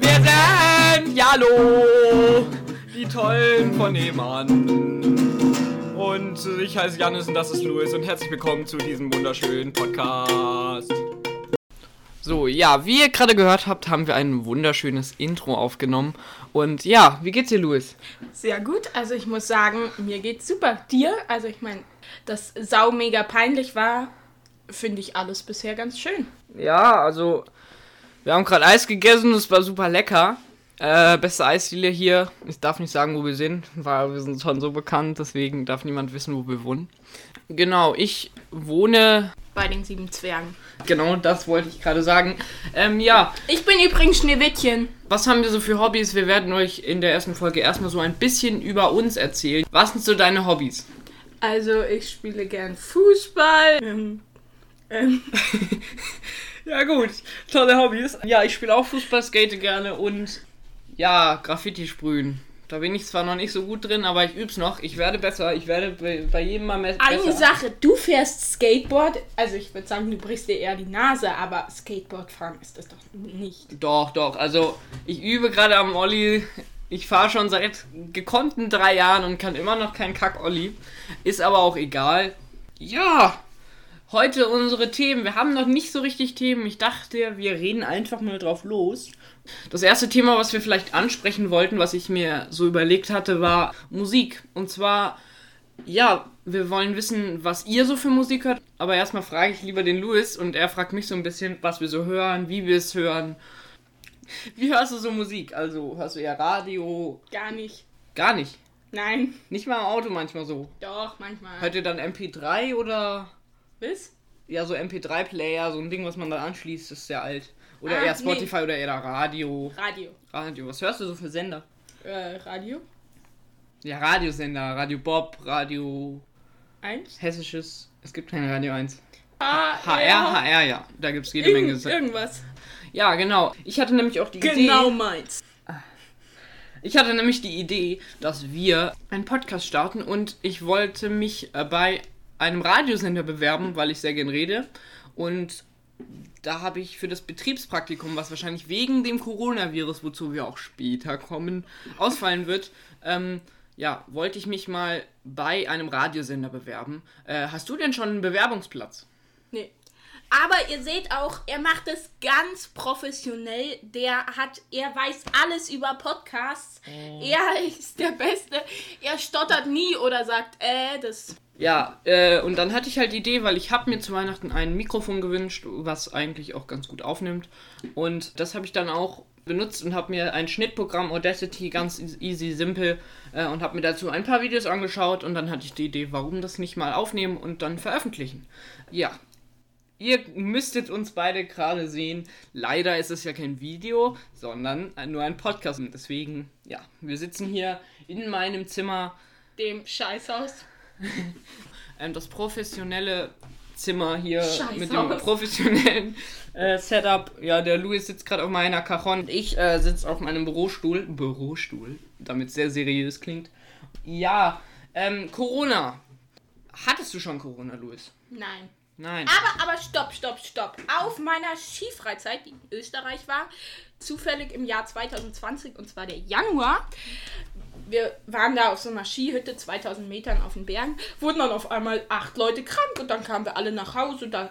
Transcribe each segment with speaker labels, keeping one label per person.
Speaker 1: Wir sind Hallo, die Tollen von nebenan. Und ich heiße Janis und das ist Louis und herzlich willkommen zu diesem wunderschönen Podcast. So, ja, wie ihr gerade gehört habt, haben wir ein wunderschönes Intro aufgenommen. Und ja, wie geht's dir, Louis?
Speaker 2: Sehr gut. Also ich muss sagen, mir geht's super. Dir? Also ich meine, das sau mega peinlich war, finde ich alles bisher ganz schön.
Speaker 1: Ja, also wir haben gerade Eis gegessen, es war super lecker. Äh, beste Eisdiele hier. Ich darf nicht sagen, wo wir sind, weil wir sind schon so bekannt, deswegen darf niemand wissen, wo wir wohnen. Genau, ich wohne.
Speaker 2: Bei den sieben Zwergen.
Speaker 1: Genau, das wollte ich gerade sagen. Ähm, ja,
Speaker 2: Ich bin übrigens Schneewittchen.
Speaker 1: was haben wir so für Hobbys? Wir werden euch in der ersten Folge erstmal so ein bisschen über uns erzählen. Was sind so deine Hobbys?
Speaker 2: Also ich spiele gern Fußball. Ähm, ähm,
Speaker 1: Ja, gut, tolle Hobbys. Ja, ich spiele auch Fußball, skate gerne und ja, Graffiti sprühen. Da bin ich zwar noch nicht so gut drin, aber ich üb's noch. Ich werde besser. Ich werde bei, jedem Mal me-
Speaker 2: eine
Speaker 1: besser.
Speaker 2: Sache, du fährst Skateboard. Also ich würde sagen, du brichst dir eher die Nase, aber Skateboard fahren ist das doch nicht.
Speaker 1: Doch, doch. Also, ich übe gerade am Olli. Ich fahre schon seit gekonnten drei Jahren und kann immer noch kein Kack-Olli. Ist aber auch egal. Ja, heute unsere Themen. Wir haben noch nicht so richtig Themen. Ich dachte, wir reden einfach mal drauf los. Das erste Thema, was wir vielleicht ansprechen wollten, was ich mir so überlegt hatte, war Musik. Und zwar, ja, wir wollen wissen, was ihr so für Musik hört. Aber erstmal frage ich lieber den Louis und er fragt mich so ein bisschen, was wir so hören, wie wir es hören. Wie hörst du so Musik? Also hörst du eher Radio?
Speaker 2: Gar nicht.
Speaker 1: Gar nicht.
Speaker 2: Nein.
Speaker 1: Nicht mal im Auto manchmal so.
Speaker 2: Doch, manchmal.
Speaker 1: Hört ihr dann MP3 oder
Speaker 2: Was?
Speaker 1: ja so MP3-Player, so ein Ding, was man da anschließt, ist sehr alt. Oder
Speaker 2: Ah,
Speaker 1: eher
Speaker 2: nee.
Speaker 1: Spotify oder eher Radio.
Speaker 2: Radio.
Speaker 1: Radio. Was hörst du so für Sender?
Speaker 2: Äh, Radio?
Speaker 1: Ja, Radiosender. Radio Bob, Radio
Speaker 2: Eins?
Speaker 1: Hessisches. Es gibt kein Radio 1.
Speaker 2: Ah,
Speaker 1: HR, HR, ja. Da gibt es jede Menge.
Speaker 2: Irgend,
Speaker 1: Sender.
Speaker 2: irgendwas.
Speaker 1: Ja, genau. Ich hatte nämlich auch die
Speaker 2: Genau
Speaker 1: Idee.
Speaker 2: meins.
Speaker 1: Ich hatte nämlich die Idee, dass wir einen Podcast starten und ich wollte mich äh, bei einem Radiosender bewerben, weil ich sehr gern rede. Und da habe ich für das Betriebspraktikum, was wahrscheinlich wegen dem Coronavirus, wozu wir auch später kommen, ausfallen wird, ähm, ja, wollte ich mich mal bei einem Radiosender bewerben. Äh, hast du denn schon einen Bewerbungsplatz?
Speaker 2: Nee. Aber ihr seht auch, er macht es ganz professionell. Der hat, er weiß alles über Podcasts. Er ist der Beste. Er stottert nie oder sagt, äh, das.
Speaker 1: Ja, äh, und dann hatte ich halt die Idee, weil ich habe mir zu Weihnachten ein Mikrofon gewünscht, was eigentlich auch ganz gut aufnimmt. Und das habe ich dann auch benutzt und habe mir ein Schnittprogramm Audacity ganz easy, simpel äh, und habe mir dazu ein paar Videos angeschaut und dann hatte ich die Idee, warum das nicht mal aufnehmen und dann veröffentlichen. Ja, ihr müsstet uns beide gerade sehen. Leider ist es ja kein Video, sondern nur ein Podcast. Und deswegen, ja, wir sitzen hier in meinem Zimmer
Speaker 2: Dem Scheißhaus.
Speaker 1: ähm, das professionelle Zimmer hier
Speaker 2: Scheiß
Speaker 1: mit dem
Speaker 2: aus.
Speaker 1: professionellen äh, Setup. Ja, der Louis sitzt gerade auf meiner Cajon. und Ich äh, sitze auf meinem Bürostuhl. Bürostuhl, damit es sehr seriös klingt. Ja, ähm, Corona. Hattest du schon Corona, Louis?
Speaker 2: Nein.
Speaker 1: Nein.
Speaker 2: Aber, aber stopp, stopp, stopp. Auf meiner Skifreizeit, die in Österreich war, zufällig im Jahr 2020, und zwar der Januar, wir waren da auf so einer Skihütte, 2000 Metern auf den Bergen, wurden dann auf einmal acht Leute krank und dann kamen wir alle nach Hause. Da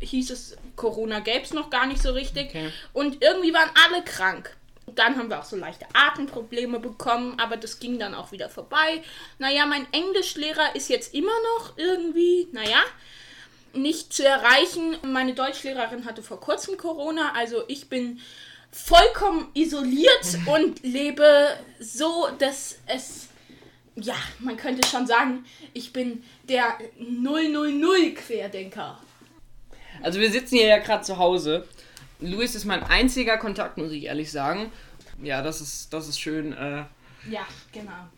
Speaker 2: hieß es, Corona gäbe es noch gar nicht so richtig.
Speaker 1: Okay.
Speaker 2: Und irgendwie waren alle krank. Und dann haben wir auch so leichte Atemprobleme bekommen, aber das ging dann auch wieder vorbei. Naja, mein Englischlehrer ist jetzt immer noch irgendwie, naja, nicht zu erreichen. Meine Deutschlehrerin hatte vor kurzem Corona, also ich bin vollkommen isoliert und lebe so, dass es, ja, man könnte schon sagen, ich bin der 000 Querdenker.
Speaker 1: Also wir sitzen hier ja gerade zu Hause. Louis ist mein einziger Kontakt, muss ich ehrlich sagen. Ja, das ist, das ist schön. Äh,
Speaker 2: Ja, genau.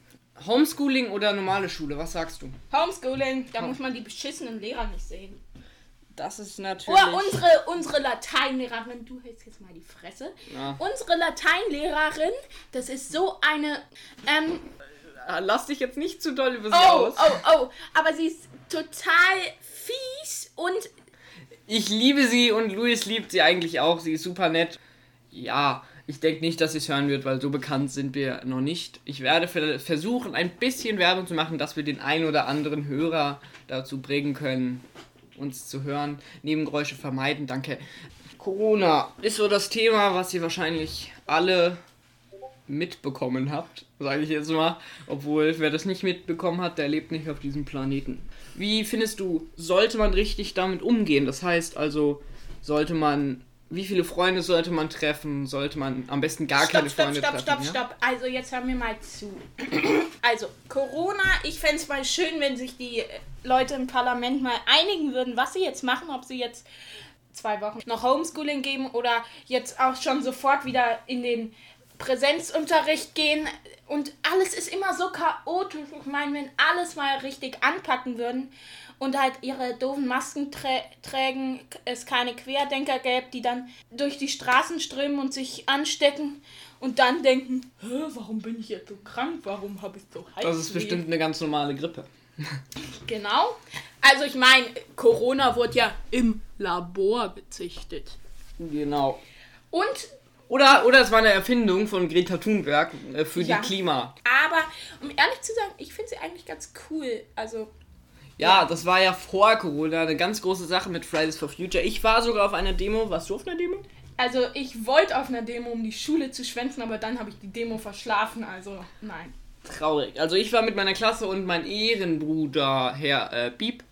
Speaker 1: Homeschooling oder normale Schule, was sagst du?
Speaker 2: Homeschooling, da muss man die beschissenen Lehrer nicht sehen.
Speaker 1: Das ist natürlich.
Speaker 2: Oh, unsere, unsere Lateinlehrerin, du hältst jetzt mal die Fresse.
Speaker 1: Ja.
Speaker 2: Unsere Lateinlehrerin, das ist so eine. Ähm,
Speaker 1: Ah, Lass dich jetzt nicht zu doll über sie
Speaker 2: oh,
Speaker 1: aus.
Speaker 2: oh, oh. Aber sie ist total fies und.
Speaker 1: Ich liebe sie und Louis liebt sie eigentlich auch. Sie ist super nett. Ja, ich denke nicht, dass sie es hören wird, weil so bekannt sind wir noch nicht. Ich werde versuchen, ein bisschen Werbung zu machen, dass wir den ein oder anderen Hörer dazu bringen können, uns zu hören. Nebengeräusche vermeiden, danke. Corona ist so das Thema, was ihr wahrscheinlich alle mitbekommen habt, sage ich jetzt mal. Obwohl, wer das nicht mitbekommen hat, der lebt nicht auf diesem Planeten. Wie findest du, sollte man richtig damit umgehen? Das heißt also, sollte man wie viele Freunde sollte man treffen? Sollte man am besten gar
Speaker 2: stopp,
Speaker 1: keine
Speaker 2: stopp,
Speaker 1: Freunde
Speaker 2: stopp,
Speaker 1: treffen?
Speaker 2: Stopp,
Speaker 1: ja?
Speaker 2: stopp, stopp. Also jetzt hören wir mal zu. Also Corona, ich fände es mal schön, wenn sich die Leute im Parlament mal einigen würden, was sie jetzt machen, ob sie jetzt zwei Wochen noch Homeschooling geben oder jetzt auch schon sofort wieder in den Präsenzunterricht gehen. Und alles ist immer so chaotisch. Ich meine, wenn alles mal richtig anpacken würden und halt ihre doofen Masken trä trägen, es keine Querdenker gäbe, die dann durch die Straßen strömen und sich anstecken und dann denken, warum bin ich jetzt so krank, warum habe ich so heiß?
Speaker 1: Das ist bestimmt eine ganz normale Grippe.
Speaker 2: Genau. Also ich meine, Corona wurde ja im Labor gezüchtet.
Speaker 1: Genau.
Speaker 2: Und
Speaker 1: Oder, oder es war eine Erfindung von Greta Thunberg äh, für
Speaker 2: Ja.
Speaker 1: die Klima.
Speaker 2: aber um ehrlich zu sagen, ich finde sie eigentlich ganz cool. Also
Speaker 1: Ja, das war ja vor Corona eine ganz große Sache mit Fridays for Future. Ich war sogar auf einer Demo. Warst du auf einer Demo?
Speaker 2: Also ich wollte auf einer Demo, um die Schule zu schwänzen, aber dann habe ich die Demo verschlafen, also nein.
Speaker 1: Traurig. Also ich war mit meiner Klasse und mein Ehrenbruder, Herr äh, Piep.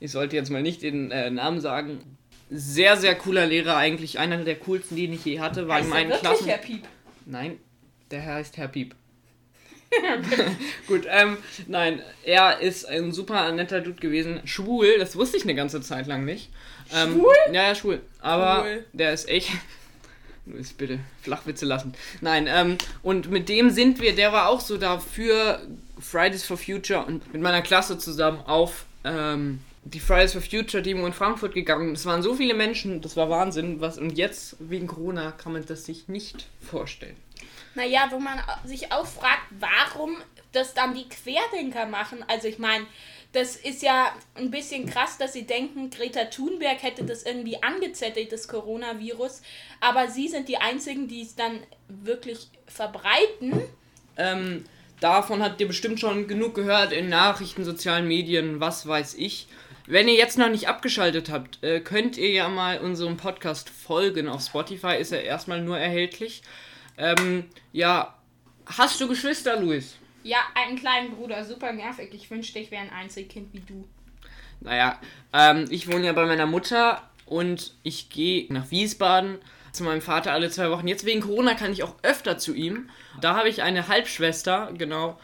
Speaker 1: Ich sollte jetzt mal nicht den äh, Namen sagen. Sehr, sehr cooler Lehrer eigentlich. Einer der coolsten, den ich je hatte, war in
Speaker 2: Heißt er
Speaker 1: meinen
Speaker 2: wirklich
Speaker 1: Klassen.
Speaker 2: Herr Piep?
Speaker 1: Nein, der heißt Herr Piep. Gut, ähm, nein, er ist ein super netter Dude gewesen. Schwul, das wusste ich eine ganze Zeit lang nicht. Ähm,
Speaker 2: Schwul?
Speaker 1: Ja, ja, schwul. Aber
Speaker 2: Cool.
Speaker 1: der ist echt. Luis, bitte Flachwitze lassen. Nein, ähm, und mit dem sind wir, der war auch so dafür Fridays for Future und mit meiner Klasse zusammen auf ähm, die Fridays for Future Demo in Frankfurt gegangen. Es waren so viele Menschen, das war Wahnsinn. Was, und jetzt, wegen Corona, kann man das sich nicht vorstellen.
Speaker 2: Naja, wo man sich auch fragt, warum das dann die Querdenker machen. Also ich meine, das ist ja ein bisschen krass, dass sie denken, Greta Thunberg hätte das irgendwie angezettelt, das Coronavirus. Aber sie sind die Einzigen, die es dann wirklich verbreiten.
Speaker 1: Ähm, davon habt ihr bestimmt schon genug gehört in Nachrichten, sozialen Medien, was weiß ich. Wenn ihr jetzt noch nicht abgeschaltet habt, äh, könnt ihr ja mal unserem Podcast folgen. Auf Spotify ist er erstmal nur erhältlich. Ähm, ja, hast du Geschwister, Luis?
Speaker 2: Ja, einen kleinen Bruder, super nervig. Ich wünschte, ich wäre ein Einzelkind wie du.
Speaker 1: Naja, ähm, ich wohne ja bei meiner Mutter und ich gehe nach Wiesbaden zu meinem Vater alle zwei Wochen. Jetzt wegen Corona kann ich auch öfter zu ihm. Da habe ich eine Halbschwester, genau.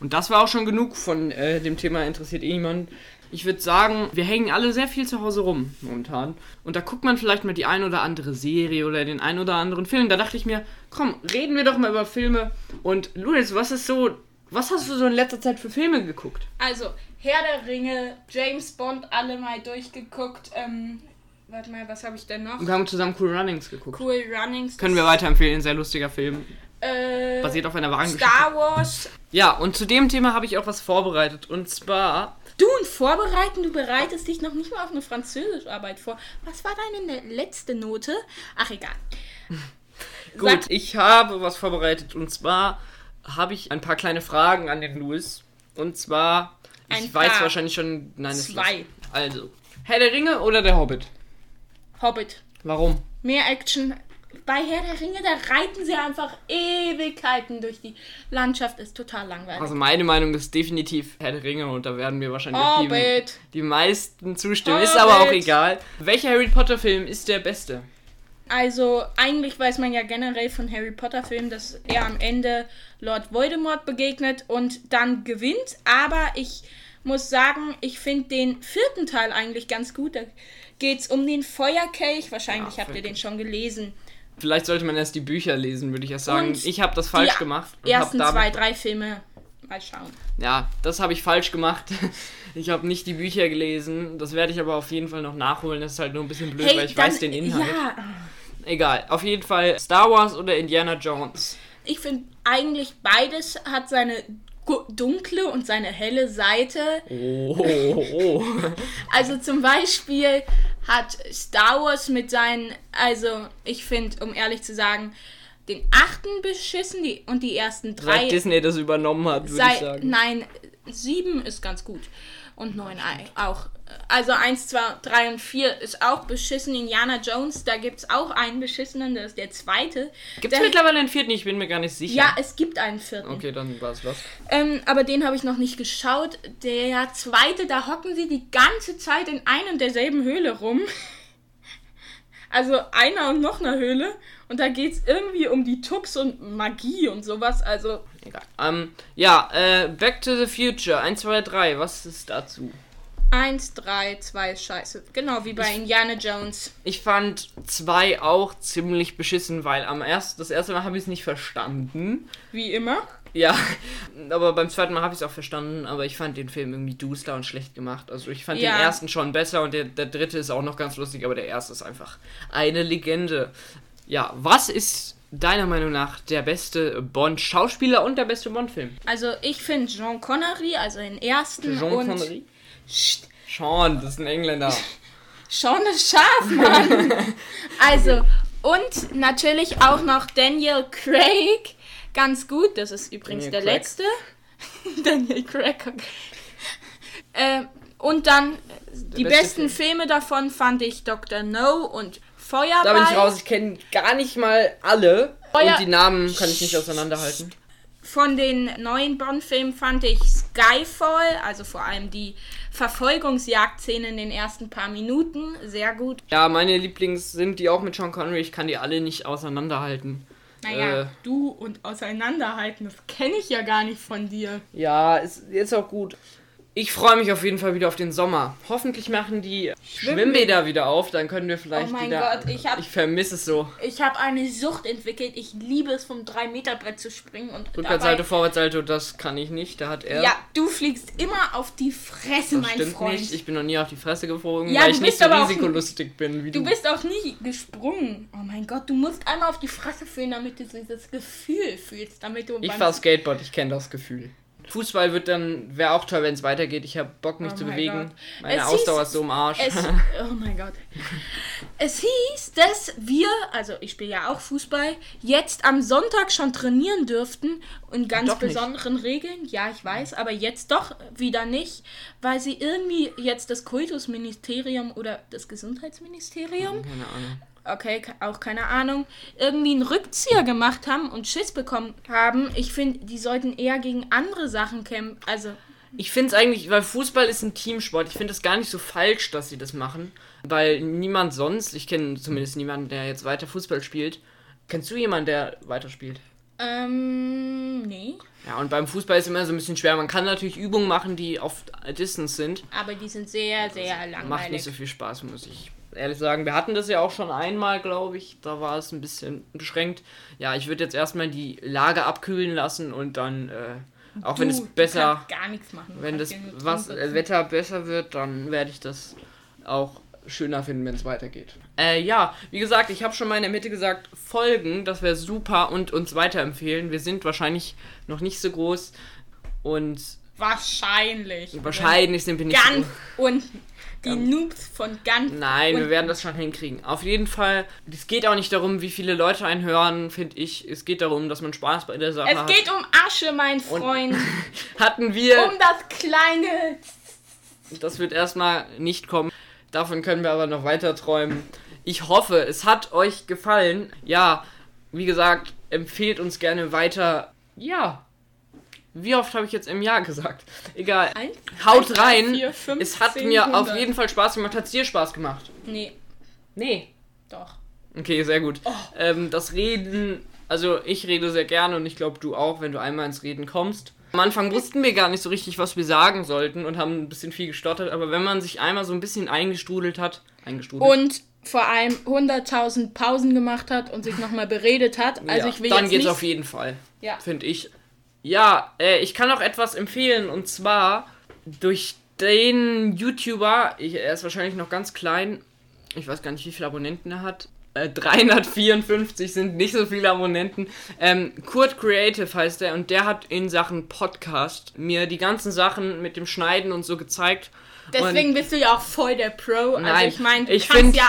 Speaker 1: Und das war auch schon genug von äh, dem Thema interessiert eh niemand. Ich würde sagen, wir hängen alle sehr viel zu Hause rum momentan. Und da guckt man vielleicht mal die ein oder andere Serie oder den ein oder anderen Film. Da dachte ich mir, komm, reden wir doch mal über Filme. Und Luis, was ist so, was hast du so in letzter Zeit für Filme geguckt?
Speaker 2: Also, Herr der Ringe, James Bond, alle mal durchgeguckt. Ähm, warte mal, was habe ich denn noch?
Speaker 1: Wir haben zusammen Cool Runnings geguckt.
Speaker 2: Cool Runnings.
Speaker 1: Können wir weiterempfehlen, sehr lustiger Film.
Speaker 2: Äh,
Speaker 1: Basiert auf einer wahren Geschichte.
Speaker 2: Star Wars.
Speaker 1: Ja, und zu dem Thema habe ich auch was vorbereitet. Und zwar,
Speaker 2: Du und Vorbereiten, du bereitest dich noch nicht mal auf eine Französischarbeit vor. Was war deine ne- letzte Note? Ach, egal.
Speaker 1: gut,
Speaker 2: Sag-
Speaker 1: ich habe was vorbereitet. Und zwar habe ich ein paar kleine Fragen an den Louis. Und zwar, ich
Speaker 2: Ein
Speaker 1: weiß
Speaker 2: paar.
Speaker 1: wahrscheinlich schon, nein, es
Speaker 2: Zwei.
Speaker 1: ist Also, Herr der Ringe oder der Hobbit?
Speaker 2: Hobbit.
Speaker 1: Warum?
Speaker 2: Mehr Action. Bei Herr der Ringe, da reiten sie einfach Ewigkeiten durch die Landschaft. Ist total langweilig.
Speaker 1: Also meine Meinung ist definitiv Herr der Ringe und da werden mir wahrscheinlich auch die, die meisten zustimmen.
Speaker 2: Hobbit.
Speaker 1: Ist aber auch egal. Welcher Harry Potter Film ist der beste?
Speaker 2: Also, eigentlich weiß man ja generell von Harry Potter Filmen, dass er am Ende Lord Voldemort begegnet und dann gewinnt. Aber ich muss sagen, ich finde den vierten Teil eigentlich ganz gut. Da geht es um den Feuerkelch. Wahrscheinlich
Speaker 1: Ja,
Speaker 2: habt ihr den schon gelesen.
Speaker 1: Vielleicht sollte man erst die Bücher lesen, würde ich erst sagen.
Speaker 2: Und
Speaker 1: ich habe das falsch
Speaker 2: die
Speaker 1: gemacht. hab
Speaker 2: Ersten zwei, drei Filme. Mal schauen.
Speaker 1: Ja, das habe ich falsch gemacht. Ich habe nicht die Bücher gelesen. Das werde ich aber auf jeden Fall noch nachholen. Das ist halt nur ein bisschen blöd, weil ich weiß den Inhalt.
Speaker 2: Ja,
Speaker 1: Egal. Auf jeden Fall Star Wars oder Indiana Jones.
Speaker 2: ich finde eigentlich beides hat seine dunkle und seine helle Seite.
Speaker 1: Oh, oh, oh.
Speaker 2: Also zum Beispiel hat Star Wars mit seinen, also ich finde, um ehrlich zu sagen, den achten beschissen die, und die ersten drei.
Speaker 1: Seit Disney das übernommen hat, würde ich sagen.
Speaker 2: nein, sieben ist ganz gut. Und neun auch. Also eins, zwei, drei und vier ist auch beschissen. Indiana Jones, da gibt es auch einen beschissenen, das ist der zweite.
Speaker 1: Gibt es mittlerweile einen vierten? Ich bin mir gar nicht sicher.
Speaker 2: Ja, es gibt einen vierten.
Speaker 1: Okay, dann war es was.
Speaker 2: Ähm, aber den habe ich noch nicht geschaut. Der zweite, da hocken sie die ganze Zeit in ein und derselben Höhle rum. Also einer und noch einer Höhle. Und da geht es irgendwie um die Tux und Magie und sowas. Also,
Speaker 1: Egal. Ähm, ja, äh, Back to the Future. 1, 2, 3. Was ist dazu?
Speaker 2: eins, drei, zwei, scheiße. Genau wie bei Indiana Jones.
Speaker 1: Ich fand zwei auch ziemlich beschissen, weil am ersten, das erste Mal habe ich es nicht verstanden.
Speaker 2: Wie immer.
Speaker 1: Ja, aber beim zweiten Mal habe ich es auch verstanden, aber ich fand den Film irgendwie duster und schlecht gemacht. Also ich fand
Speaker 2: Ja.
Speaker 1: den ersten schon besser und der, der dritte ist auch noch ganz lustig, aber der erste ist einfach eine Legende. Ja, was ist deiner Meinung nach der beste Bond-Schauspieler und der beste Bond-Film?
Speaker 2: Also ich finde Jean Connery, also den ersten
Speaker 1: Jean
Speaker 2: und
Speaker 1: Connery?
Speaker 2: Psst,
Speaker 1: Sean, das ist ein Engländer.
Speaker 2: Sean ist scharf, Mann. also und natürlich auch noch Daniel Craig, ganz gut. Das ist übrigens
Speaker 1: Daniel
Speaker 2: der
Speaker 1: Craig.
Speaker 2: letzte. Daniel Craig. ähm, und dann die
Speaker 1: beste
Speaker 2: besten
Speaker 1: Film.
Speaker 2: Filme davon fand ich Dr. No und Feuerball.
Speaker 1: Da bin ich raus, ich kenne gar nicht mal alle
Speaker 2: Euer-
Speaker 1: und die Namen kann ich nicht auseinanderhalten.
Speaker 2: Von den neuen Bond-Filmen fand ich Skyfall, also vor allem die Verfolgungsjagdszene in den ersten paar Minuten, sehr gut.
Speaker 1: Ja, meine Lieblings sind die auch mit Sean Connery, ich kann die alle nicht auseinanderhalten.
Speaker 2: Naja,
Speaker 1: Äh.
Speaker 2: du und auseinanderhalten, das kenne ich ja gar nicht von dir.
Speaker 1: Ja, ist, ist auch gut. Ich freue mich auf jeden Fall wieder auf den Sommer. Hoffentlich machen die Schwimmbäder wieder auf, dann können wir vielleicht
Speaker 2: Oh mein
Speaker 1: wieder.
Speaker 2: Gott, ich
Speaker 1: Ich vermisse es so.
Speaker 2: Ich habe eine Sucht entwickelt. Ich liebe es, vom 3-Meter-Brett zu springen. Und
Speaker 1: Rückwärtssalto, Vorwärtssalto, das kann ich nicht. Da hat er.
Speaker 2: Ja, du fliegst immer auf die Fresse,
Speaker 1: das
Speaker 2: mein
Speaker 1: stimmt
Speaker 2: Freund.
Speaker 1: nicht. Ich bin noch nie auf die Fresse geflogen,
Speaker 2: Ja,
Speaker 1: weil ich nicht so risikolustig bin wie du.
Speaker 2: Du bist auch nie gesprungen. Oh mein Gott, du musst einmal auf die Fresse fühlen, damit du dieses Gefühl fühlst, damit du
Speaker 1: ich
Speaker 2: beim-
Speaker 1: fahr Skateboard, ich kenne das Gefühl. Fußball wird dann, wäre auch toll, wenn es weitergeht. Ich habe Bock, mich
Speaker 2: Oh
Speaker 1: zu bewegen.
Speaker 2: Gott.
Speaker 1: Meine
Speaker 2: Es
Speaker 1: Ausdauer
Speaker 2: hieß-
Speaker 1: ist so im Arsch.
Speaker 2: Es, oh mein Gott. Es hieß, dass wir, also ich spiele ja auch Fußball, jetzt am Sonntag schon trainieren dürften in ganz
Speaker 1: Doch nicht.
Speaker 2: besonderen Regeln. Ja, ich weiß, aber jetzt doch wieder nicht, weil sie irgendwie jetzt das Kultusministerium oder das Gesundheitsministerium,
Speaker 1: Keine Ahnung.
Speaker 2: Okay, auch keine Ahnung, irgendwie einen Rückzieher gemacht haben und Schiss bekommen haben. Ich finde, die sollten eher gegen andere Sachen kämpfen. Also,
Speaker 1: Ich finde es eigentlich, weil Fußball ist ein Teamsport, ich finde es gar nicht so falsch, dass sie das machen. Weil niemand sonst, ich kenne zumindest niemanden, der jetzt weiter Fußball spielt. Kennst du jemanden, der weiter spielt?
Speaker 2: ähm, nee.
Speaker 1: Ja, und beim Fußball ist immer so ein bisschen schwer. Man kann natürlich Übungen machen, die auf Distance sind.
Speaker 2: Aber die sind sehr, sehr langweilig.
Speaker 1: Macht nicht so viel Spaß, muss ich ehrlich sagen. Wir hatten das ja auch schon einmal, glaube ich. Da war es ein bisschen beschränkt. Ja, ich würde jetzt erstmal die Lage abkühlen lassen und dann, äh, auch wenn
Speaker 2: Du,
Speaker 1: es
Speaker 2: du
Speaker 1: besser,
Speaker 2: gar nichts machen.
Speaker 1: Wenn das was, äh. Wetter besser wird, dann werde ich das auch schöner finden, wenn es weitergeht. Äh, ja, wie gesagt, ich habe schon mal in der Mitte gesagt, folgen, das wäre super und uns weiterempfehlen. Wir sind wahrscheinlich noch nicht so groß und
Speaker 2: Wahrscheinlich.
Speaker 1: wahrscheinlich sind wir nicht so
Speaker 2: Ganz unten. Die Noobs von ganz
Speaker 1: Nein, wir werden das schon hinkriegen. Auf jeden Fall, es geht auch nicht darum, wie viele Leute einen hören, finde ich. Es geht darum, dass man Spaß bei der Sache
Speaker 2: Es
Speaker 1: hat.
Speaker 2: geht um Asche, mein Freund.
Speaker 1: Hatten wir,
Speaker 2: um das kleine.
Speaker 1: das wird erstmal nicht kommen. Davon können wir aber noch weiter träumen. Ich hoffe, es hat euch gefallen. Ja, wie gesagt, empfehlt uns gerne weiter. Ja. Wie oft habe ich jetzt im Jahr gesagt? Egal.
Speaker 2: Eins,
Speaker 1: Haut
Speaker 2: drei,
Speaker 1: rein.
Speaker 2: vier, fünf,
Speaker 1: es hat
Speaker 2: zehn,
Speaker 1: mir auf
Speaker 2: hundert.
Speaker 1: jeden Fall Spaß gemacht. Hat es dir Spaß gemacht?
Speaker 2: Nee,
Speaker 1: Nee.
Speaker 2: doch.
Speaker 1: Okay, sehr gut.
Speaker 2: Oh.
Speaker 1: Ähm, das Reden, also ich rede sehr gerne und ich glaube du auch, wenn du einmal ins Reden kommst. Am Anfang wussten wir gar nicht so richtig, was wir sagen sollten und haben ein bisschen viel gestottert, aber wenn man sich einmal so ein bisschen eingestrudelt hat, eingestrudelt,
Speaker 2: Und vor allem 100.000 Pausen gemacht hat und sich nochmal beredet hat. Also
Speaker 1: ja,
Speaker 2: ich will
Speaker 1: dann
Speaker 2: jetzt
Speaker 1: geht's
Speaker 2: nicht...
Speaker 1: auf jeden Fall,
Speaker 2: Ja.
Speaker 1: finde ich. Ja, äh, ich kann auch etwas empfehlen und zwar durch den YouTuber, ich, er ist wahrscheinlich noch ganz klein, ich weiß gar nicht, wie viele Abonnenten er hat. Äh, 354 sind nicht so viele Abonnenten. Ähm, Kurt Creative heißt er und der hat in Sachen Podcast mir die ganzen Sachen mit dem Schneiden und so gezeigt.
Speaker 2: Deswegen bist du ja auch voll der Pro. Also
Speaker 1: Nein,
Speaker 2: ich meine, du
Speaker 1: ich
Speaker 2: kannst
Speaker 1: find-
Speaker 2: ja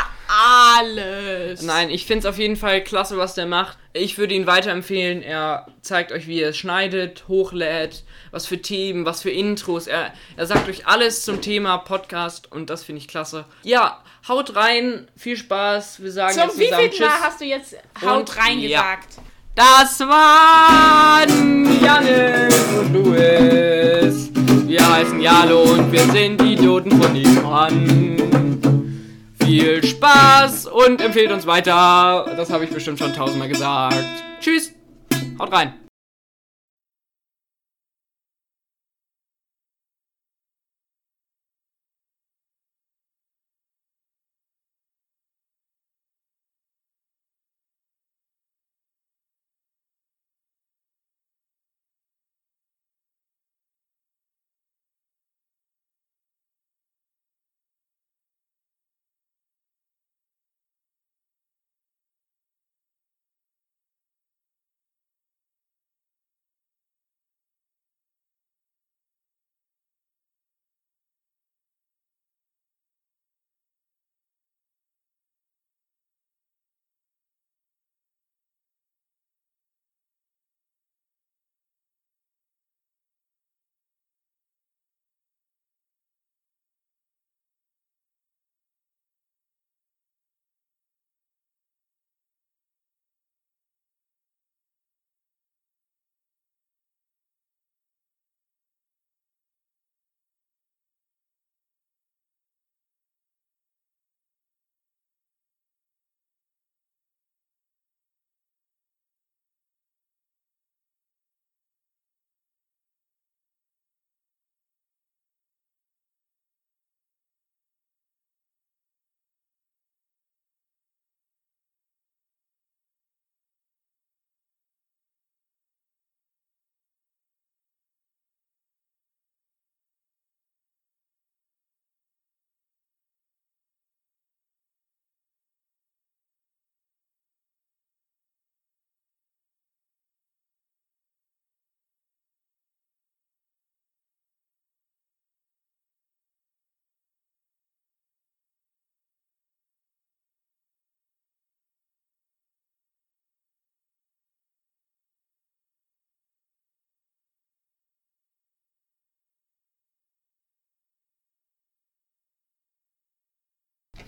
Speaker 2: alles.
Speaker 1: Nein, ich finde es auf jeden Fall klasse, was der macht. Ich würde ihn weiterempfehlen. Er zeigt euch, wie er es schneidet, hochlädt, was für Themen, was für Intros. Er, er sagt euch alles zum Thema Podcast und das finde ich klasse. Ja, haut rein, viel Spaß. Wir sagen
Speaker 2: Zum
Speaker 1: jetzt zusammen Tschüss.
Speaker 2: Mal hast du jetzt Haut
Speaker 1: Und-
Speaker 2: rein
Speaker 1: ja.
Speaker 2: gesagt?
Speaker 1: Das waren Janis und Louis. Wir heißen Jalo und wir sind Idioten von nebenan. Viel Spaß und empfehlt uns weiter. Das habe ich bestimmt schon tausendmal gesagt. Tschüss. Haut rein.